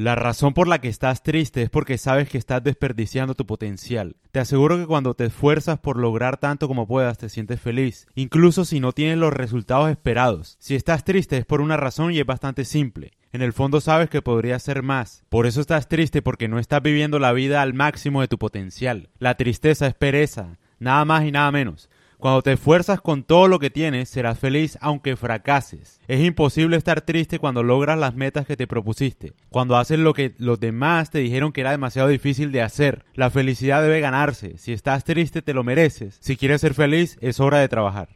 La razón por la que estás triste es porque sabes que estás desperdiciando tu potencial. Te aseguro que cuando te esfuerzas por lograr tanto como puedas te sientes feliz, incluso si no tienes los resultados esperados. Si estás triste es por una razón y es bastante simple. En el fondo sabes que podría ser más. Por eso estás triste porque no estás viviendo la vida al máximo de tu potencial. La tristeza es pereza, nada más y nada menos. Cuando te esfuerzas con todo lo que tienes, serás feliz aunque fracases. Es imposible estar triste cuando logras las metas que te propusiste, cuando haces lo que los demás te dijeron que era demasiado difícil de hacer. La felicidad debe ganarse. Si estás triste, te lo mereces. Si quieres ser feliz, es hora de trabajar.